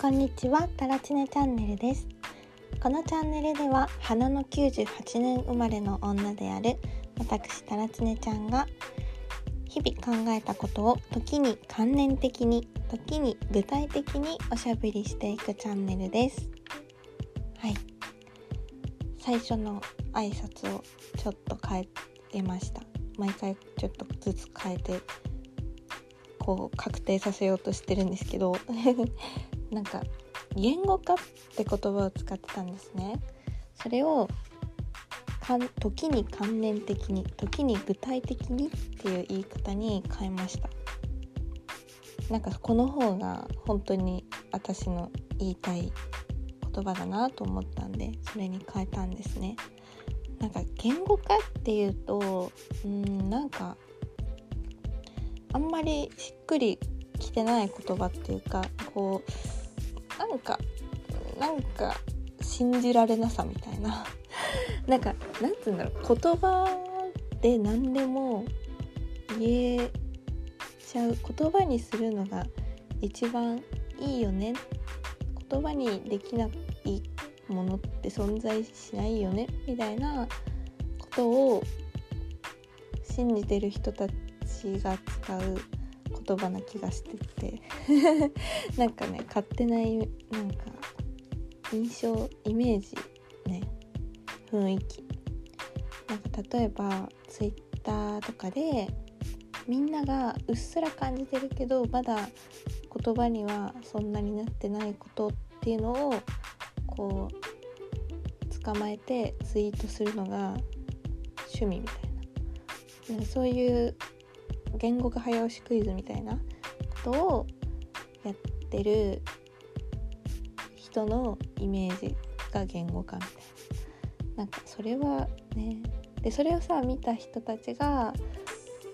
こんにちは、タラチネチャンネルです。このチャンネルでは、花の98年生まれの女である私タラチネちゃんが日々考えたことを時に観念的に、時に具体的におしゃべりしていくチャンネルです。はい。最初の挨拶をちょっと変えました。毎回ちょっとずつ変えてこう確定させようとしてるんですけどなんか言語化って言葉を使ってたんですね。それを時に観念的に時に具体的にっていう言い方に変えました。なんかこの方が本当に私の言いたい言葉だなと思ったんでそれに変えたんですね。なんか言語化っていうとうんなんかあんまりしっくりきてない言葉っていうかこうなんかなんか信じられなさみたいな。なんかなんつうんだろう。言葉で何でも言えちゃう。言葉にするのが一番いいよね。言葉にできないものって存在しないよね。みたいな。ことを信じてる人たちが使う言葉な気がしてて。なんかね勝手ななんか印象イメージね雰囲気。なんか例えばツイッターとかでみんながうっすら感じてるけどまだ言葉にはそんなになってないことっていうのをこう捕まえてツイートするのが趣味みたいな。そういう言語化早押しクイズみたいなことをやってる人のイメージが言語化みたいな。なんかそれはねでそれをさ見た人たちが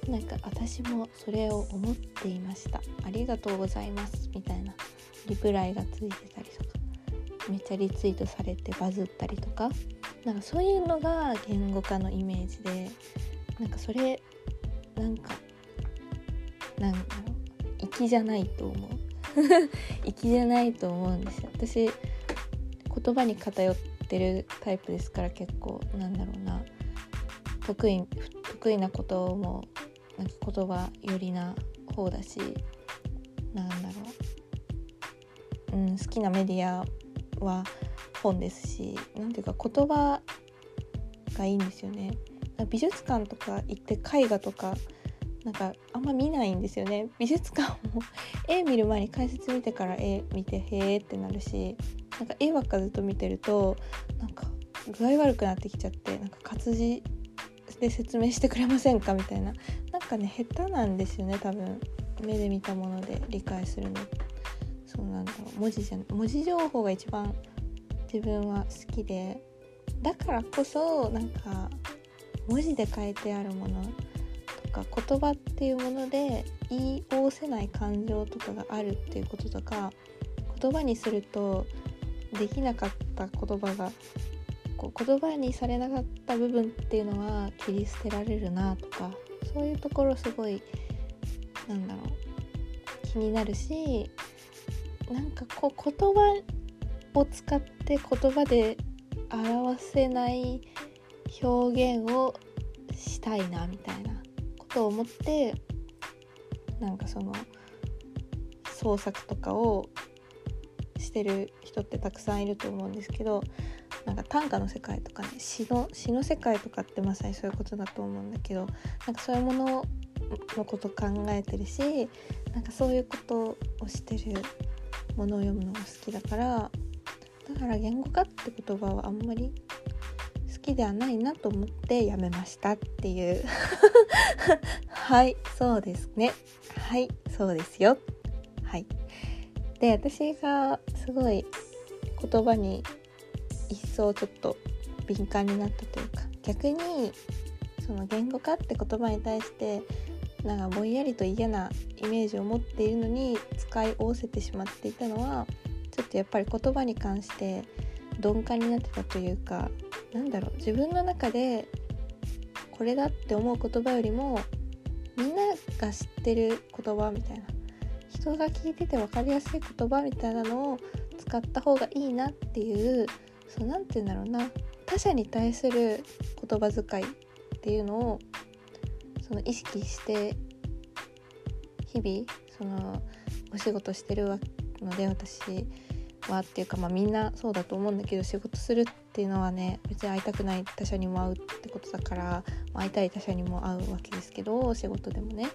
なんか私もそれを思っていました。ありがとうございますみたいなリプライがついてたりとかめっちゃリツイートされてバズったりとかなんかそういうのが言語化のイメージでなんかそれなんかなんだろう粋じゃないと思う。粋じゃないと思うんですよ。私言葉に偏ってるタイプですから結構なんだろうな。得意得意なこともなんか言葉寄りな方だしなんだろう、うん、好きなメディアは本ですしなんていうか言葉がいいんですよね。美術館とか行って絵画とかなんかあんま見ないんですよね。美術館も絵見る前に解説見てから絵見てへーってなるしなんか絵ばっかずっと見てるとなんか具合悪くなってきちゃってなんか活字で説明してくれませんかみたいな。なんかね下手なんですよね多分。目で見たもので理解するの。そうなんだ。文字じゃ文字情報が一番自分は好きで。だからこそなんか文字で書いてあるものか言葉っていうもので言い通せない感情とかがあるっていうこととか言葉にするとできなかった言葉がこう言葉にされなかった部分っていうのは切り捨てられるなとかそういうところすごいなんだろう気になるしなんかこう言葉を使って言葉で表せない表現をしたいなみたいな。と思ってなんかその創作とかをしてる人ってたくさんいると思うんですけどなんか短歌の世界とかね詩の詩の世界とかってまさにそういうことだと思うんだけどなんかそういうもののこと考えてるしなんかそういうことをしてるものを読むのが好きだからだから言語化って言葉はあんまり好きではないなと思ってやめましたっていう。はいそうですね。はいそうですよ。はい。で私がすごい言葉に一層ちょっと敏感になったというか逆にその言語化って言葉に対してなんかぼんやりと嫌なイメージを持っているのに使い仰せてしまっていたのはちょっとやっぱり言葉に関して鈍感になってたというかなんだろう自分の中でこれだって思う言葉よりもみんなが知ってる言葉みたいな人が聞いてて分かりやすい言葉みたいなのを使った方がいいなっていうそう何て言うんだろうな他者に対する言葉遣いっていうのをその意識して日々そのお仕事してるので私。はっていうかまあみんなそうだと思うんだけど仕事するっていうのはね別に会いたくない他者にも会うってことだから会いたい他者にも会うわけですけど仕事でもね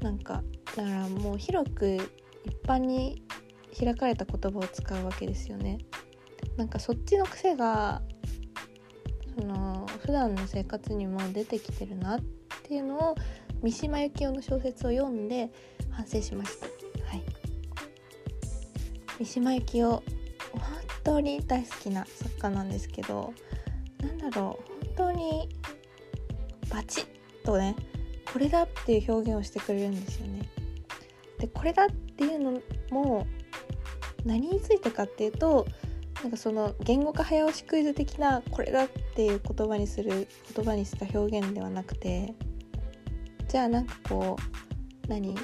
なんかだからもう広く一般に開かれた言葉を使うわけですよね。なんかそっちの癖がその普段の生活にも出てきてるなっていうのを三島由紀夫の小説を読んで反省しました。はい、三島由紀夫本当に大好きな作家なんですけどなんだろう本当にバチッとねこれだっていう表現をしてくれるんですよね。でこれだっていうのも何についてかっていうとなんかその言語化早押しクイズ的なこれだっていう言葉にする言葉にした表現ではなくてじゃあなんかこう何？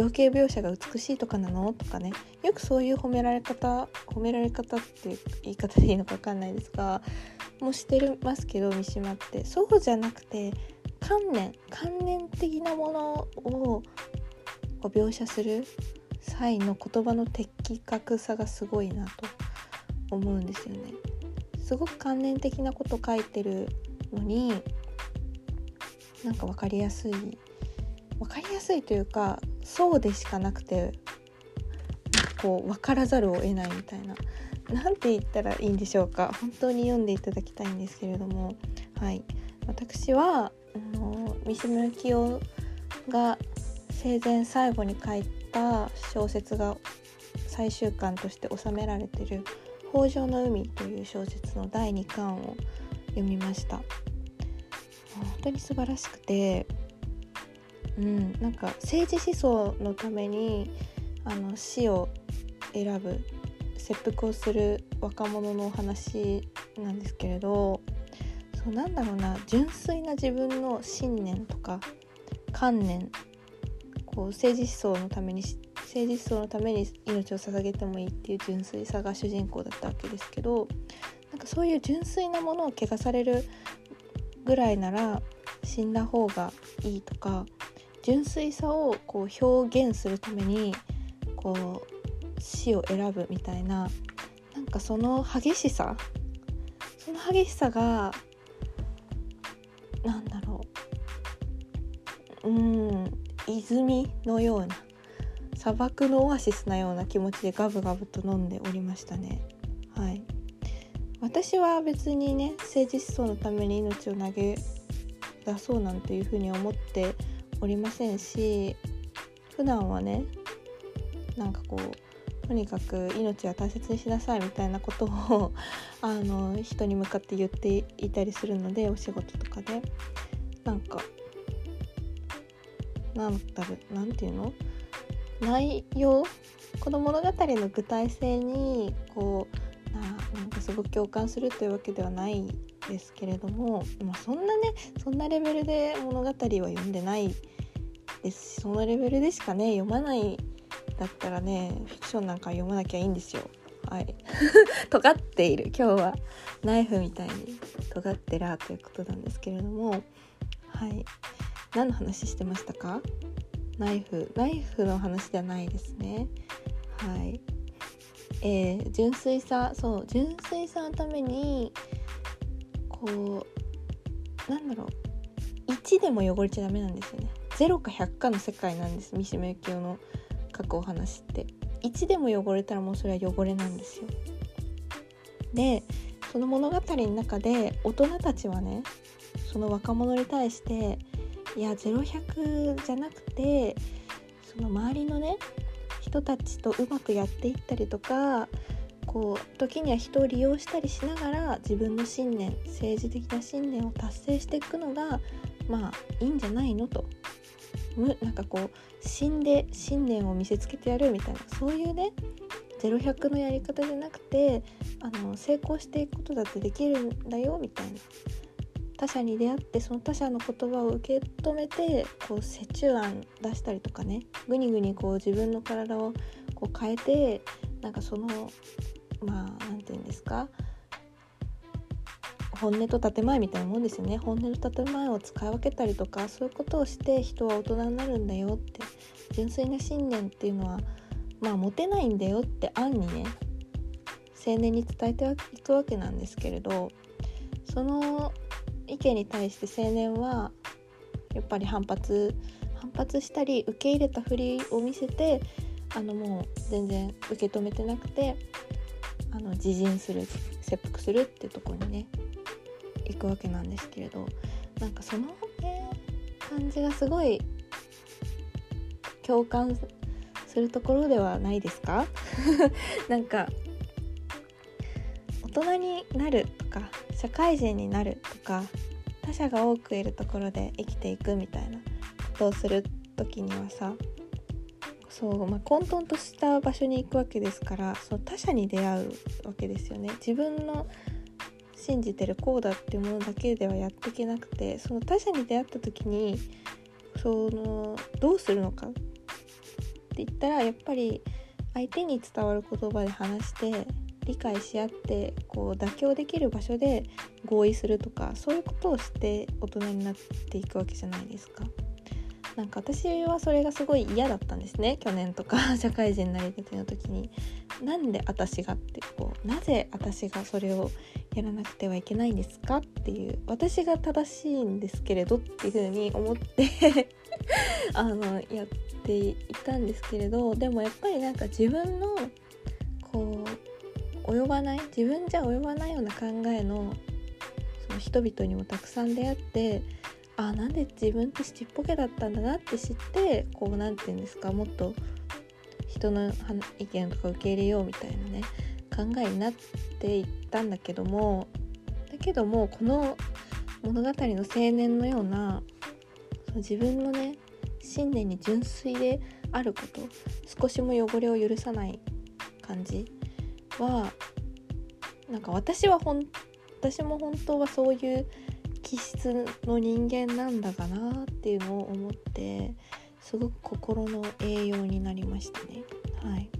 情景描写が美しいとかなの？とかね。よくそういう褒められ方褒められ方って言い方でいいのか分かんないですがもうしてますけど三島って。そうじゃなくて観念。観念的なものを描写する。際の言葉の的確さがすごいなと思うんですよね。すごく観念的なこと書いてるのになんか分かりやすい分かりやすいというかそうでしかなくてこう分からざるを得ないみたいな。何て言ったらいいんでしょうか。本当に読んでいただきたいんですけれども。はい。私はあの三島由紀夫が生前最後に書いた小説が最終巻として収められてる「北条の海」という小説の第2巻を読みました。本当に素晴らしくてうん。なんか政治思想のためにあの死を選ぶ切腹をする若者のお話なんですけれどそうなんだろうな純粋な自分の信念とか観念こう政治思想のために政治思想のために命を捧げてもいいっていう純粋さが主人公だったわけですけどなんかそういう純粋なものを汚されるぐらいなら死んだ方がいいとか純粋さをこう表現するためにこう死を選ぶみたいななんかその激しさその激しさがなんだろううん泉のような砂漠のオアシスなような気持ちでガブガブと飲んでおりましたね。はい。私は別にね政治思想のために命を投げ出そうなんていうふうに思っておりませんし普段はねなんかこうとにかく命は大切にしなさいみたいなことを あの人に向かって言っていたりするのでお仕事とかで。なんかなんだろうなんていうの？内容？この物語の具体性にこうななんかすごく共感するというわけではないですけれども、まあ、そんなねそんなレベルで物語は読んでないですそのレベルでしかね読まないだったらねフィクションなんか読まなきゃいいんですよ。はい。尖っている。今日は。ナイフみたいに尖ってらということなんですけれども。はい。何の話してましたか？ナイフ。ナイフの話ではないですね。はい。えー、純粋さそう純粋さのためにこうなんだろう。1でも汚れちゃダメなんですよね。0か100かの世界なんです三島由紀夫の書くお話って。1でも汚れたらもうそれは汚れなんですよ。でその物語の中で大人たちはねその若者に対していや0100じゃなくてその周りのね人たちとうまくやっていったりとかこう時には人を利用したりしながら自分の信念政治的な信念を達成していくのがまあいいんじゃないのと。むなんかこう死んで信念を見せつけてやるみたいなそういうね0100のやり方じゃなくてあの成功していくことだってできるんだよみたいな。他者に出会ってその他者の言葉を受け止めてこう折衷案出したりとかねぐにぐにこう自分の体をこう変えてなんかそのまあ何て言うんですか本音と建前みたいなもんですよね。本音と建前を使い分けたりとかそういうことをして人は大人になるんだよって純粋な信念っていうのはまあ持てないんだよって案にね青年に伝えていくわけなんですけれどその意見に対して青年はやっぱり反発反発したり受け入れたふりを見せてあのもう全然受け止めてなくてあの自陣する切腹するってとこにね行くわけなんですけれどなんかその、ね、感じがすごい共感するところではないですか？なんか大人になるとか社会人になるとか他者が多くいるところで生きていくみたいなことをする時にはさそう、まあ、混沌とした場所に行くわけですからその他者に出会うわけですよね。自分の信じてるこうだっていうものだけではやっていけなくてその他者に出会った時にそのどうするのか？って言ったらやっぱり相手に伝わる言葉で話して理解し合ってこう妥協できる場所で合意するとかそういうことをして大人になっていくわけじゃないですか。なんか私はそれがすごい嫌だったんですね。去年とか 社会人になりたての時に。なんで私がってこうなぜ私がそれをやらなくてはいけないんですかっていう私が正しいんですけれどっていうふうに思って あのやっていたんですけれどでもやっぱりなんか自分のこう及ばない自分じゃ及ばないような考えのその人々にもたくさん出会ってあなんで自分ってちっぽけだったんだなって知ってこう何て言うんですかもっと人の意見とか受け入れようみたいなね考えになっていったんだけどもだけどもこの物語の青年のような自分のね信念に純粋であること少しも汚れを許さない感じはなんか私はほん私も本当はそういう気質の人間なんだかなっていうのを思ってすごく心の栄養になりましたね。はい。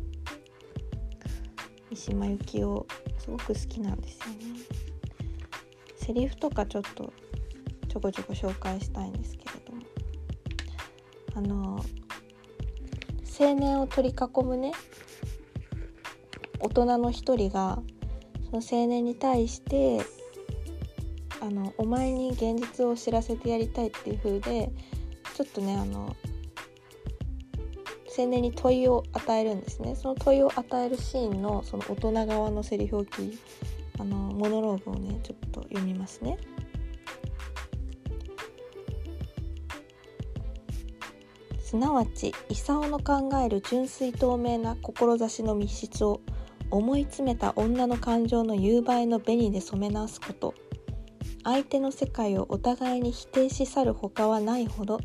三島由紀夫すごく好きなんですよね。セリフとかちょっとちょこちょこ紹介したいんですけれども。あの青年を取り囲むね。大人の一人がその青年に対してあのお前に現実を知らせてやりたいっていう風でちょっとねあの青年に問いを与えるんですねその問いを与えるシーンのその大人側のセリフをきあのモノローグをねちょっと読みますね。すなわち功の考える純粋透明な志の密室を思い詰めた女の感情の夕映えの紅で染め直すこと相手の世界をお互いに否定し去るほかはないほど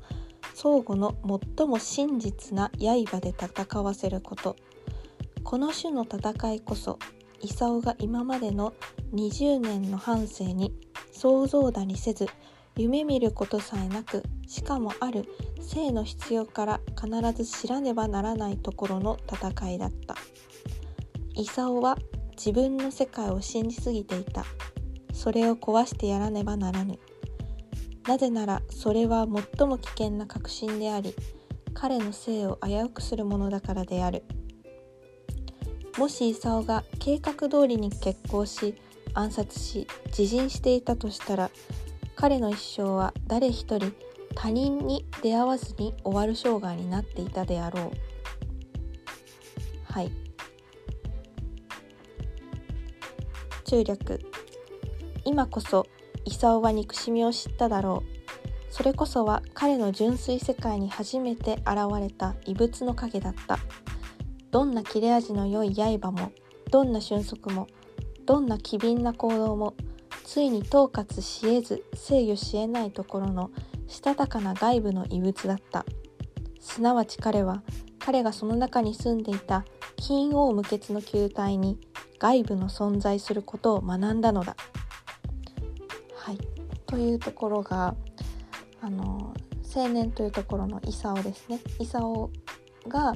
相互の最も真実な刃で戦わせること。この種の戦いこそ功が今までの20年の半生に想像だにせず夢見ることさえなくしかもある性の必要から必ず知らねばならないところの戦いだった。功は自分の世界を信じすぎていた。それを壊してやらねばならぬ。なぜならそれは最も危険な確信であり彼の生を危うくするものだからである。もし功が計画通りに決行し暗殺し自陣していたとしたら彼の一生は誰一人他人に出会わずに終わる生涯になっていたであろう。はい。中略。今こそ功は憎しみを知っただろう。それこそは彼の純粋世界に初めて現れた異物の影だった。どんな切れ味の良い刃もどんな俊足もどんな機敏な行動もついに統括し得ず制御し得ないところのしたたかな外部の異物だった。すなわち彼は彼がその中に住んでいた金王無血の球体に外部の存在することを学んだのだ。はい、というところがあの青年というところの功ですね。功が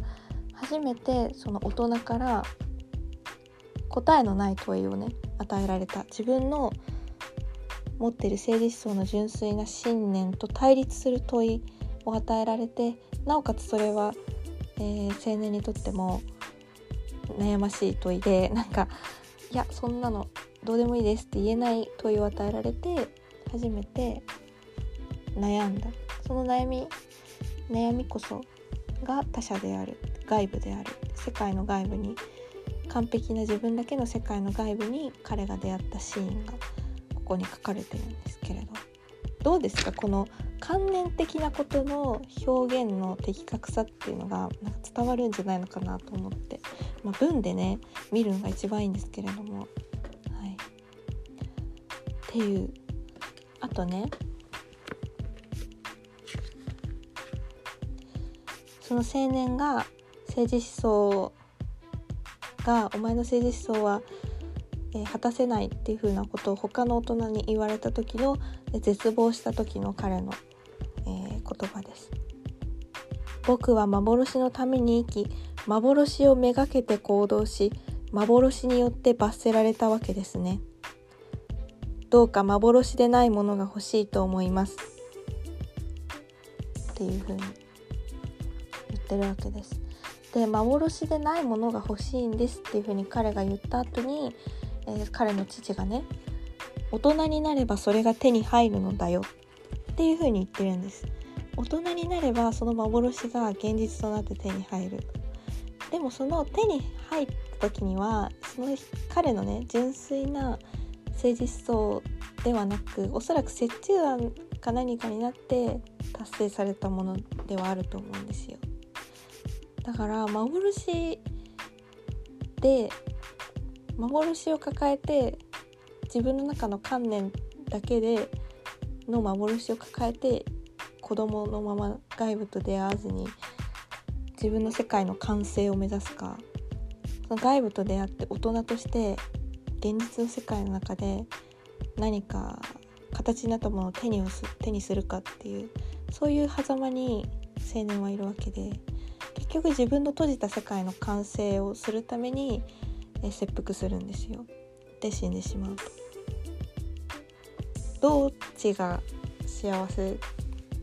初めてその大人から答えのない問いをね与えられた。自分の持ってる政治思想の純粋な信念と対立する問いを与えられてなおかつそれは、えー、青年にとっても悩ましい問いでなんかいやそんなのどうでもいいですって言えない問いを与えられて初めて悩んだ。その悩み悩みこそが他者である外部である。世界の外部に完璧な自分だけの世界の外部に彼が出会ったシーンがここに書かれてるんですけれど。どうですか？この観念的なことの表現の的確さっていうのがなんか伝わるんじゃないのかなと思って、まあ、文でね見るのが一番いいんですけれども。っていうあとねその青年が政治思想がお前の政治思想は、え、果たせないっていうふうなことを他の大人に言われた時の絶望した時の彼の、えー、言葉です。僕は幻のために生き幻をめがけて行動し幻によって罰せられたわけですね。どうか幻でないものが欲しいと思います。っていうふうに言ってるわけです。で幻でないものが欲しいんですっていうふうに彼が言った後に、えー、彼の父がね大人になればそれが手に入るのだよっていうふうに言ってるんです大人になればその幻が現実となって手に入るでもその手に入った時にはその彼のね純粋な政治思想ではなくおそらく折衷案か何かになって達成されたものではあると思うんですよ。だから幻で幻を抱えて自分の中の観念だけでの幻を抱えて子供のまま外部と出会わずに自分の世界の完成を目指すかその外部と出会って大人として現実の世界の中で何か形になったものを手に手にするかっていうそういう狭間に青年はいるわけで結局自分の閉じた世界の完成をするために、え切腹するんですよ。で死んでしまうと。どっちが幸せ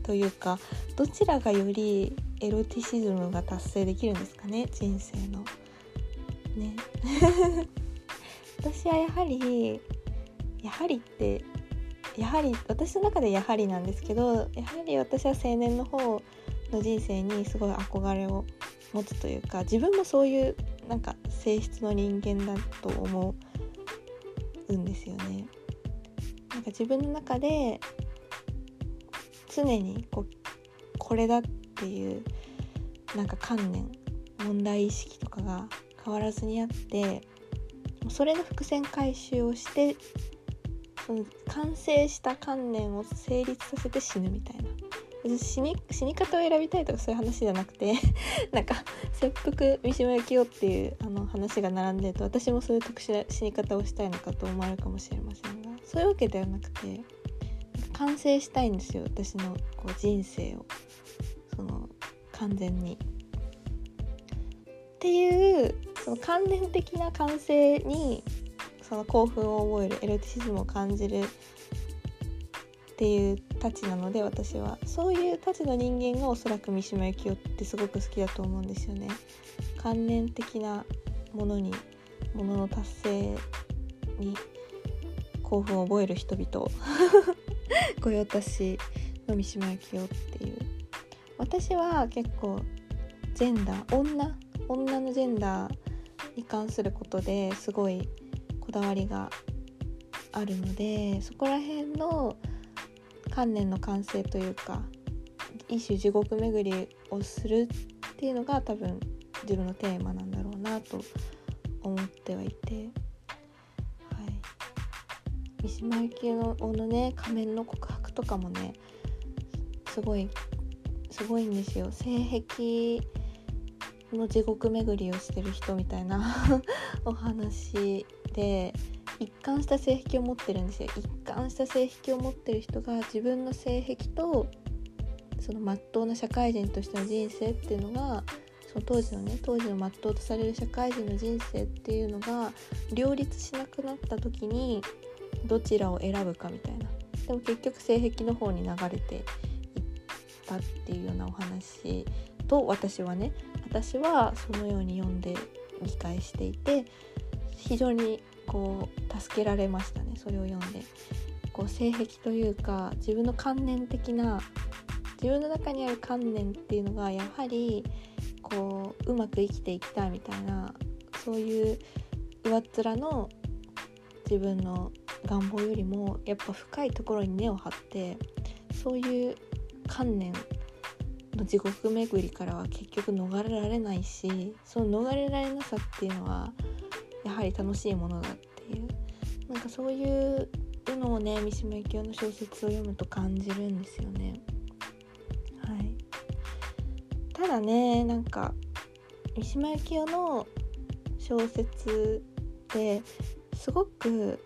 というかどちらがよりエロティシズムが達成できるんですかね人生の。ね。私はやはりやはりってやはり私の中でやはりなんですけどやはり私は青年の方の人生にすごい憧れを持つというか自分もそういうなんか性質の人間だと思うんですよね。なんか自分の中で常にこうこれだっていうなんか観念問題意識とかが変わらずにあってそれの伏線回収をしてその完成した観念を成立させて死ぬみたいな死に死に方を選びたいとかそういう話じゃなくて なんか切腹三島由紀夫っていうあの話が並んでると私もそういう特殊な死に方をしたいのかと思われるかもしれませんがそういうわけではなくて完成したいんですよ私のこう人生をその完全に。っていうその関連的な完成にその興奮を覚えるエロティシズムを感じるっていうたちなので私はそういうたちの人間がおそらく三島由紀夫ってすごく好きだと思うんですよね。観念的なものにものの達成に興奮を覚える人々 御用達の三島由紀夫っていう私は結構ジェンダー女女のジェンダーに関することですごいこだわりがあるのでそこら辺の観念の完成というか一種地獄巡りをするっていうのが多分自分のテーマなんだろうなと思ってはいて、はい、三島由紀夫のね仮面の告白とかもねすごいすごいんですよ。性癖の地獄巡りをしてる人みたいな お話で一貫した性癖を持ってるんですよ。一貫した性癖を持ってる人が自分の性癖とその真っ当な社会人としての人生っていうのがその当時のね当時の真っ当とされる社会人の人生っていうのが両立しなくなった時にどちらを選ぶかみたいな。でも結局性癖の方に流れていったっていうようなお話と私はね私はそのように読んで理解していて非常にこう助けられましたねそれを読んで。こう性癖というか自分の観念的な自分の中にある観念っていうのがやはりこううまく生きていきたいみたいなそういう上っ面の自分の願望よりもやっぱ深いところに根を張ってそういう観念の地獄巡りからは結局逃れられないしその逃れられなさっていうのはやはり楽しいものだっていうなんかそういうのをね三島由紀夫の小説を読むと感じるんですよね。はい、ただねなんか三島由紀夫の小説ってすごく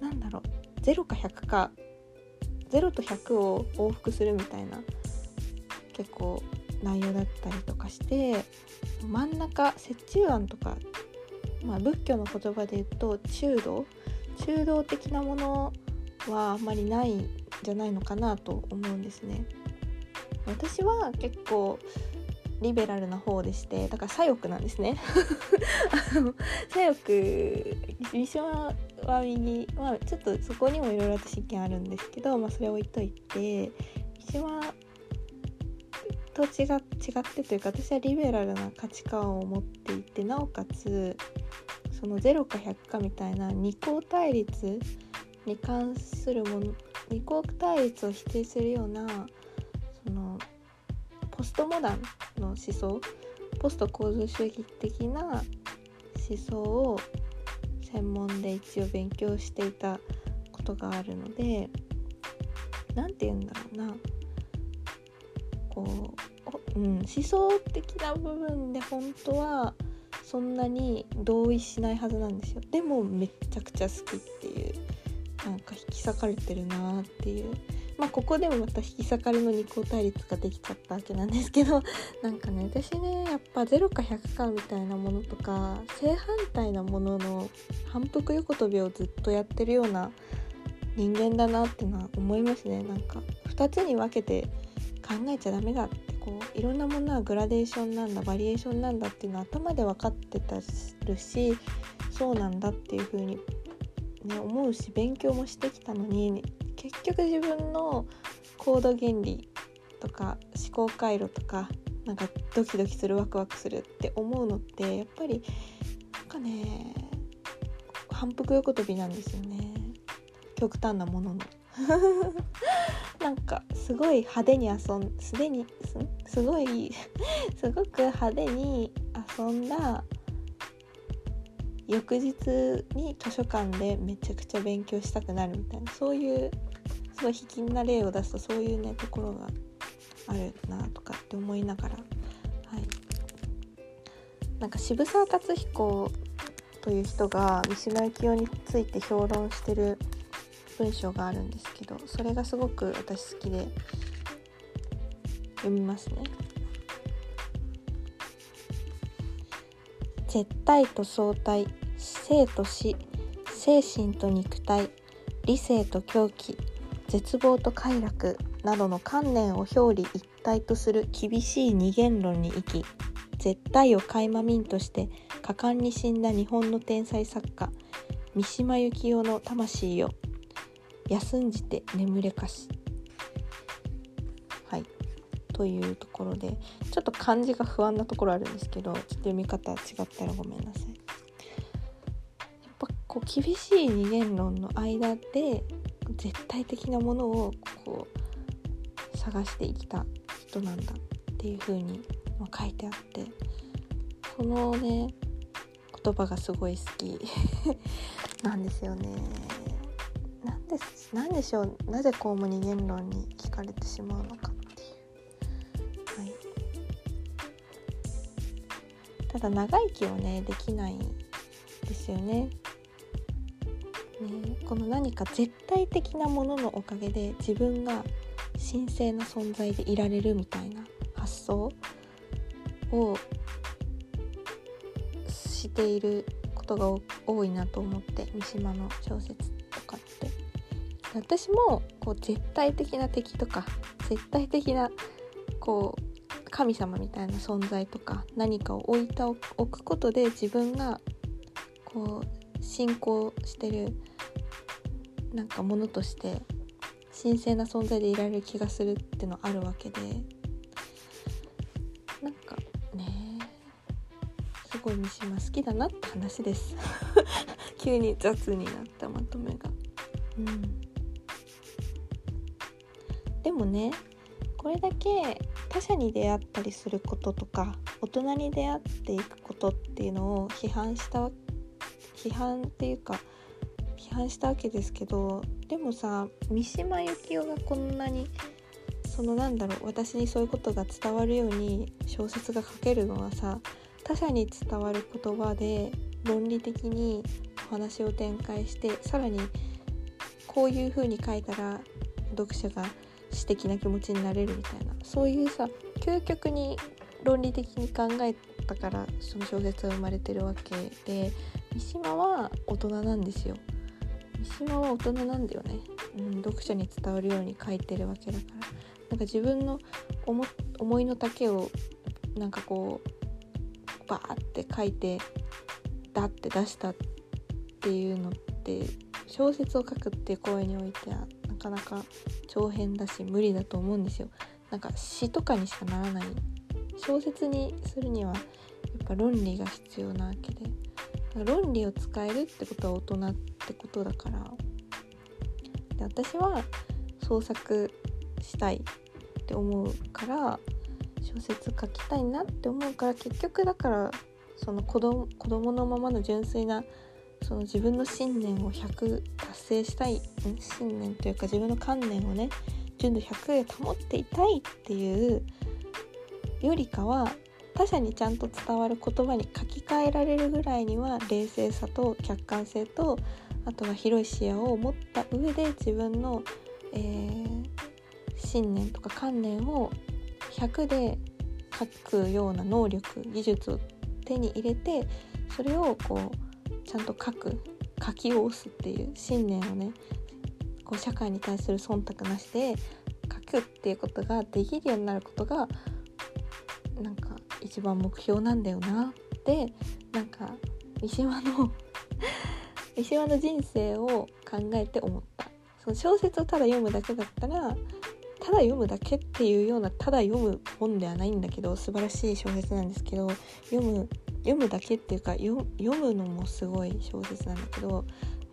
なんだろう0か100か0と100を往復するみたいな結構内容だったりとかして真ん中折衷案とか、まあ、仏教の言葉で言うと中道中道的なものはあんまりないんじゃないのかなと思うんですね。私は結構リベラルな方でしてだから左翼なんですね 左翼三島は右まあちょっとそこにもいろいろ私意見あるんですけど、まあ、それ置いといて三島と違違ってというか私はリベラルな価値観を持っていてなおかつその0か100かみたいな二項対立に関するもの二項対立を否定するようなそのポストモダンの思想ポスト構造主義的な思想を専門で一応勉強していたことがあるので何て言うんだろうな。こう、うん、思想的な部分で本当はそんなに同意しないはずなんですよ。でもめっちゃくちゃ好きっていうなんか引き裂かれてるなっていう。まあここでもまた引き裂かれの二項対立ができちゃったわけなんですけど なんかね私ねやっぱ0か100かみたいなものとか正反対なものの反復横跳びをずっとやってるような人間だなってのは思いますね。なんか2つに分けて考えちゃダメだってこういろんなものはグラデーションなんだバリエーションなんだっていうのは頭で分かってたるしそうなんだっていう風にね思うし勉強もしてきたのに結局自分の行動原理とか思考回路とかなんかドキドキするワクワクするって思うのってやっぱりなんかね反復横跳びなんですよね。極端なものの。なんかすごい派手に遊んすでにすごい すごく派手に遊んだ翌日に図書館でめちゃくちゃ勉強したくなるみたいなそういうすごい卑近な例を出すとそういうねところがあるなとかって思いながらはい。なんか渋沢達彦という人が三島由紀夫について評論してる文章があるんですけどそれがすごく私好きで読みますね。絶対と相対生と死精神と肉体理性と狂気絶望と快楽などの観念を表裏一体とする厳しい二元論に生き絶対を垣間見んとして果敢に死んだ日本の天才作家三島由紀夫の魂よ休んじて眠れかし。はい。というところでちょっと漢字が不安なところあるんですけどちょっと読み方違ったらごめんなさい。やっぱこう厳しい二元論の間で絶対的なものをこう探してきた人なんだっていう風に書いてあってそのね言葉がすごい好きなんですよね。でなんでしょう。なぜこうも二元論に聞かれてしまうのかっていう、はい、ただ長生きをねできないですよね。ねこの何か絶対的なもののおかげで自分が神聖な存在でいられるみたいな発想をしていることが多いなと思って三島の小説。っ私もこう絶対的な敵とか絶対的なこう神様みたいな存在とか何かを置いておくことで自分がこう信仰してるなんかものとして神聖な存在でいられる気がするってのあるわけで。なんかねすごい三島好きだなって話です。急に雑になったまとめが。うん。でもねこれだけ他者に出会ったりすることとか大人に出会っていくことっていうのを批判した批判っていうか批判したわけですけどでもさ三島由紀夫がこんなにそのなんだろう私にそういうことが伝わるように小説が書けるのはさ他者に伝わる言葉で論理的にお話を展開してさらにこういう風に書いたら読者が詩的な気持ちになれるみたいな。そういうさ究極に論理的に考えたからその小説は生まれてるわけで三島は大人なんですよ。三島は大人なんだよね、うん、読者に伝わるように書いてるわけだから。なんか自分の思いの丈をなんかこうバーって書いてダッて出したっていうのって小説を書くっていう行為においてはなかなか長編だし無理だと思うんですよ。なんか詩とかにしかならない。小説にするにはやっぱ論理が必要なわけで。論理を使えるってことは大人ってことだから。で私は創作したいって思うから小説書きたいなって思うから結局だからその子供子供のままの純粋なその自分の信念を100達成したい信念というか自分の観念をね純度100で保っていたいっていうよりかは他者にちゃんと伝わる言葉に書き換えられるぐらいには冷静さと客観性とあとは広い視野を持った上で自分の、えー、信念とか観念を100で書くような能力技術を手に入れてそれをこうちゃんと書く書き下ろすっていう信念をねこう社会に対する忖度なしで書くっていうことができるようになることがなんか一番目標なんだよな。ってなんか三島の 三島の人生を考えて思った。その小説をただ読むだけだったらただ読むだけっていうようなただ読む本ではないんだけど素晴らしい小説なんですけど読む読むだけっていうか読むのもすごい小説なんだけど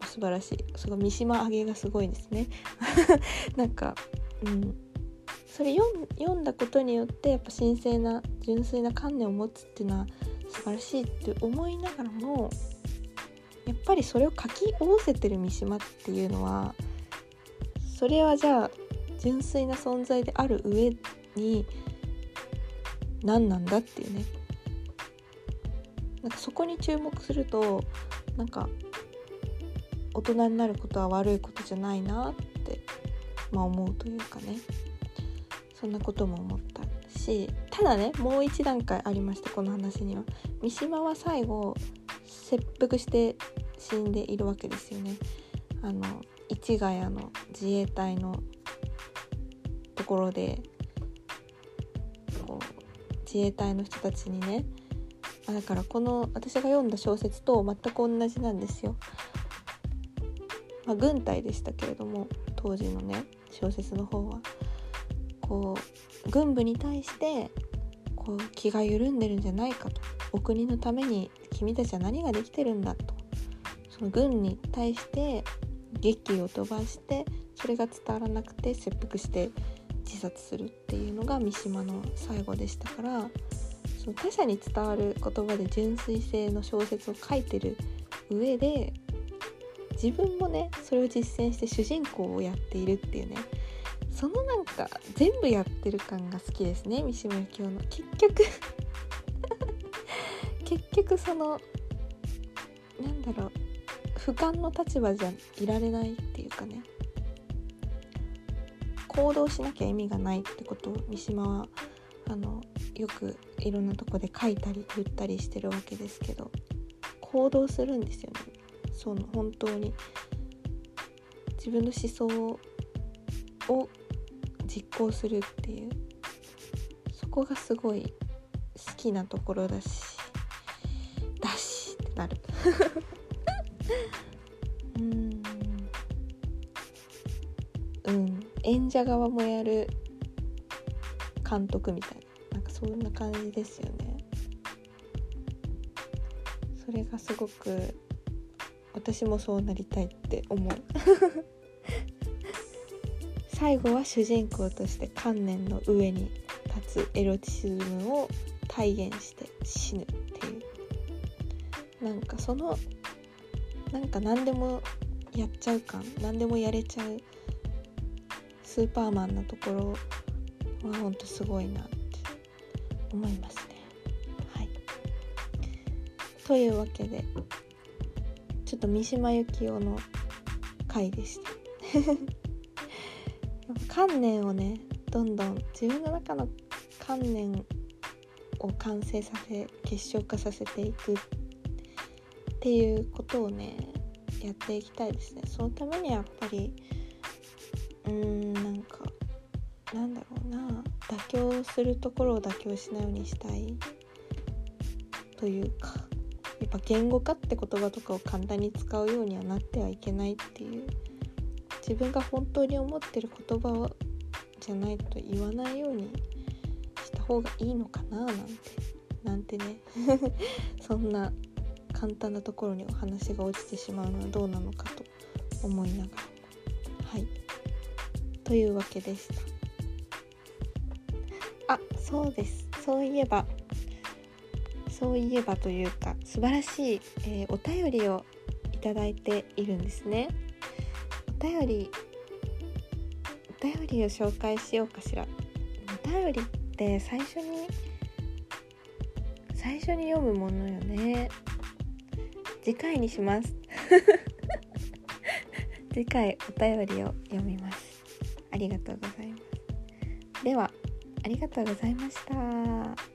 素晴らしい。すごい三島揚げがすごいですね。なんかうん。それ読んだことによってやっぱ神聖な純粋な観念を持つっていうのは素晴らしいって思いながらもやっぱりそれを書き下ろせてる三島っていうのはそれはじゃあ純粋な存在である上に何なんだっていうね。なんかそこに注目するとなんか大人になることは悪いことじゃないなって、まあ、思うというかね。そんなことも思ったしただねもう一段階ありましたこの話には。三島は最後切腹して死んでいるわけですよね。あの市ヶ谷の自衛隊のところでこう自衛隊の人たちにねだからこの私が読んだ小説と全く同じなんですよ。まあ、軍隊でしたけれども当時のね小説の方は。こう軍部に対してこう気が緩んでるんじゃないかとお国のために君たちは何ができてるんだとその軍に対して劇を飛ばしてそれが伝わらなくて切腹して自殺するっていうのが三島の最後でしたからその他者に伝わる言葉で純粋性の小説を書いてる上で自分もねそれを実践して主人公をやっているっていうね。そのなんか全部やってる感が好きですね三島由紀夫の。結局 結局そのなんだろう俯瞰の立場じゃいられないっていうかね。行動しなきゃ意味がないってことを三島はあのよくいろんなとこで書いたり言ったりしてるわけですけど行動するんですよね。その本当に。自分の思想を実行するっていう。そこがすごい好きなところだしだしってなる。うん。うん。演者側もやる監督みたいな。そんな感じですよね。それがすごく私もそうなりたいって思う。最後は主人公として観念の上に立つエロティシズムを体現して死ぬっていう。なんかそのなんか何でもやっちゃう感何でもやれちゃうスーパーマンのところはほんとすごいなって思いますね。はい、というわけでちょっと三島由紀夫の回でした。観念をねどんどん自分の中の観念を完成させ結晶化させていくっていうことをねやっていきたいですねそのためにやっぱりうーんなんかなんだろうな妥協するところを妥協しないようにしたい。というかやっぱ言語化って言葉とかを簡単に使うようにはなってはいけないっていう。自分が本当に思ってる言葉じゃないと言わないようにした方がいいのかななんて。なんてね。そんな簡単なところにお話が落ちてしまうのはどうなのかと思いながら。はい。というわけでした。そうです。そういえばそういえばというか素晴らしい、えー、お便りをいただいているんですね。お便りお便りを紹介しようかしら。お便りって最初に最初に読むものよね。次回にします。次回お便りを読みます。ありがとうございます。ではありがとうございました。